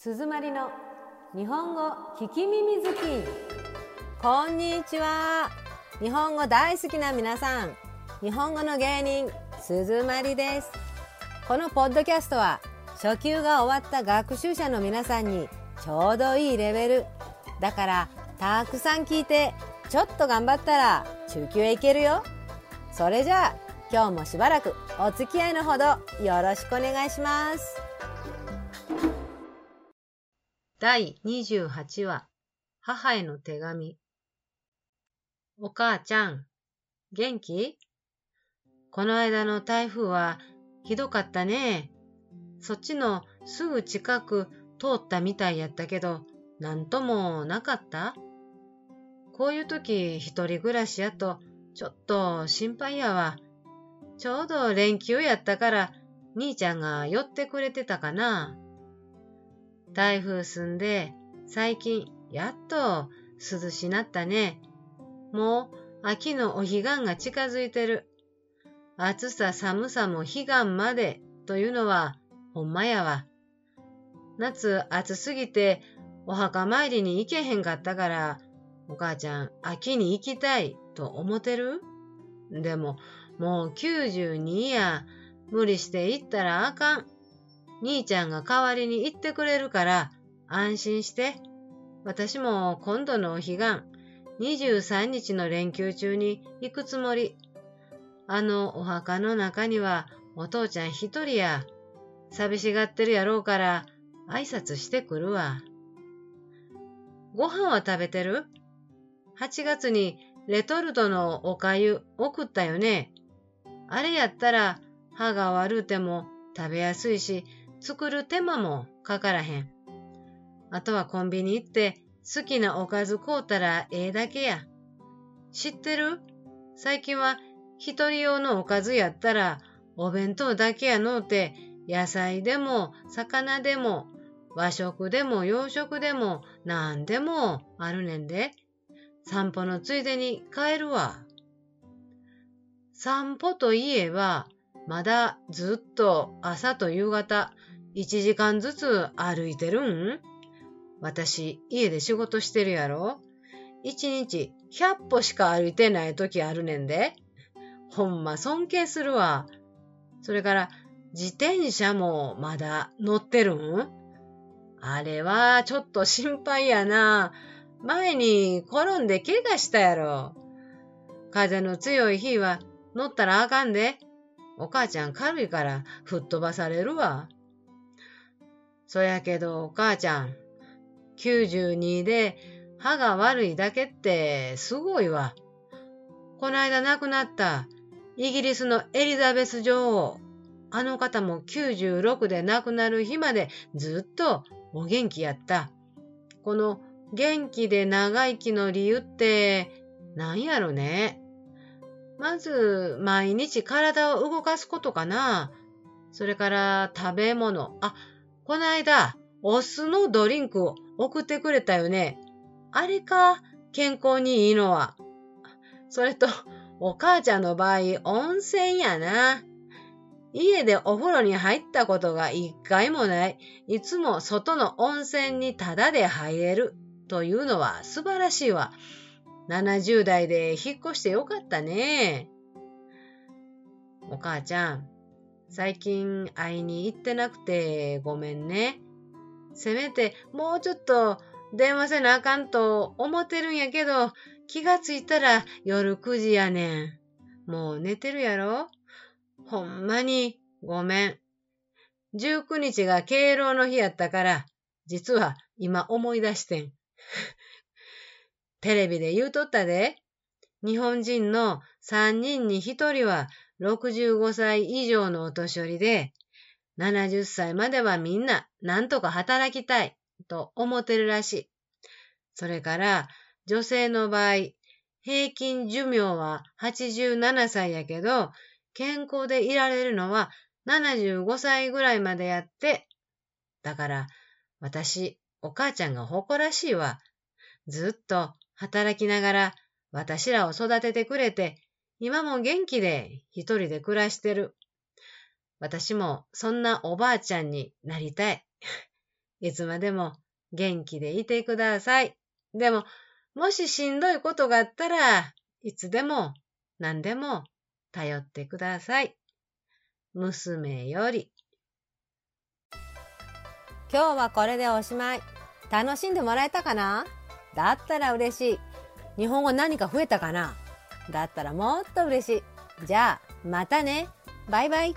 鈴まりの日本語聞き耳好き。こんにちは。日本語大好きな皆さん。日本語の芸人鈴まりです。このポッドキャストは初級が終わった学習者の皆さんにちょうどいいレベル。だからたくさん聞いてちょっと頑張ったら中級へ行けるよ。それじゃあ今日もしばらくお付き合いのほどよろしくお願いします。第28話母への手紙お母ちゃん、元気？この間の台風はひどかったね。そっちのすぐ近く通ったみたいやったけど、なんともなかった？こういう時一人暮らしやとちょっと心配やわ。ちょうど連休やったから兄ちゃんが寄ってくれてたかな。台風済んで、最近やっと涼しなったね。もう秋のお彼岸が近づいてる。暑さ寒さも彼岸までというのはほんまやわ。夏暑すぎてお墓参りに行けへんかったから、お母ちゃん秋に行きたいと思ってる？でももう92や無理して行ったらあかん。兄ちゃんが代わりに行ってくれるから安心して。私も今度のお彼岸、23日の連休中に行くつもり。あのお墓の中にはお父ちゃん一人や。寂しがってるやろうから挨拶してくるわ。ご飯は食べてる ?8 月にレトルトのおかゆ送ったよね。あれやったら歯が悪うても食べやすいし作る手間もかからへん。あとはコンビニ行って好きなおかず買うたらええだけや。知ってる？最近は一人用のおかずやったらお弁当だけやのうて野菜でも魚でも和食でも洋食でも何でもあるねんで。散歩のついでに帰るわ。散歩といえば、まだずっと朝と夕方1時間ずつ歩いてるん？私、家で仕事してるやろ ?1 日100歩しか歩いてない時あるねんで。ほんま尊敬するわ。それから、自転車もまだ乗ってるん？あれはちょっと心配やな。前に転んで怪我したやろ。風の強い日は乗ったらあかんで。お母ちゃん軽いから吹っ飛ばされるわ。そやけどお母ちゃん、92で歯が悪いだけってすごいわ。この間亡くなったイギリスのエリザベス女王。あの方も96で亡くなる日までずっとお元気やった。この元気で長生きの理由って何やろね。まず、毎日体を動かすことかな。それから食べ物。あ、この間、お酢のドリンクを送ってくれたよね。あれか、健康にいいのは。それと、お母ちゃんの場合、温泉やな。家でお風呂に入ったことが一回もない。いつも外の温泉にタダで入れる。というのは素晴らしいわ。70代で引っ越してよかったね。お母ちゃん、最近会いに行ってなくてごめんね。せめてもうちょっと電話せなあかんと思ってるんやけど、気がついたら夜9時やねん。もう寝てるやろ？ほんまにごめん。19日が敬老の日やったから、実は今思い出してん。テレビで言うとったで。日本人の3人に1人は65歳以上のお年寄りで、70歳まではみんな何とか働きたいと思ってるらしい。それから女性の場合、平均寿命は87歳やけど、健康でいられるのは75歳ぐらいまでやって。だから私、お母ちゃんが誇らしいわ。ずっと働きながら私らを育ててくれて、今も元気で一人で暮らしてる。私もそんなおばあちゃんになりたい。いつまでも元気でいてください。でも、もししんどいことがあったらいつでも何でも頼ってください。娘より。今日はこれでおしまい。楽しんでもらえたかな？だったら嬉しい。日本語何か増えたかな？だったらもっと嬉しい。じゃあ、またね。バイバイ。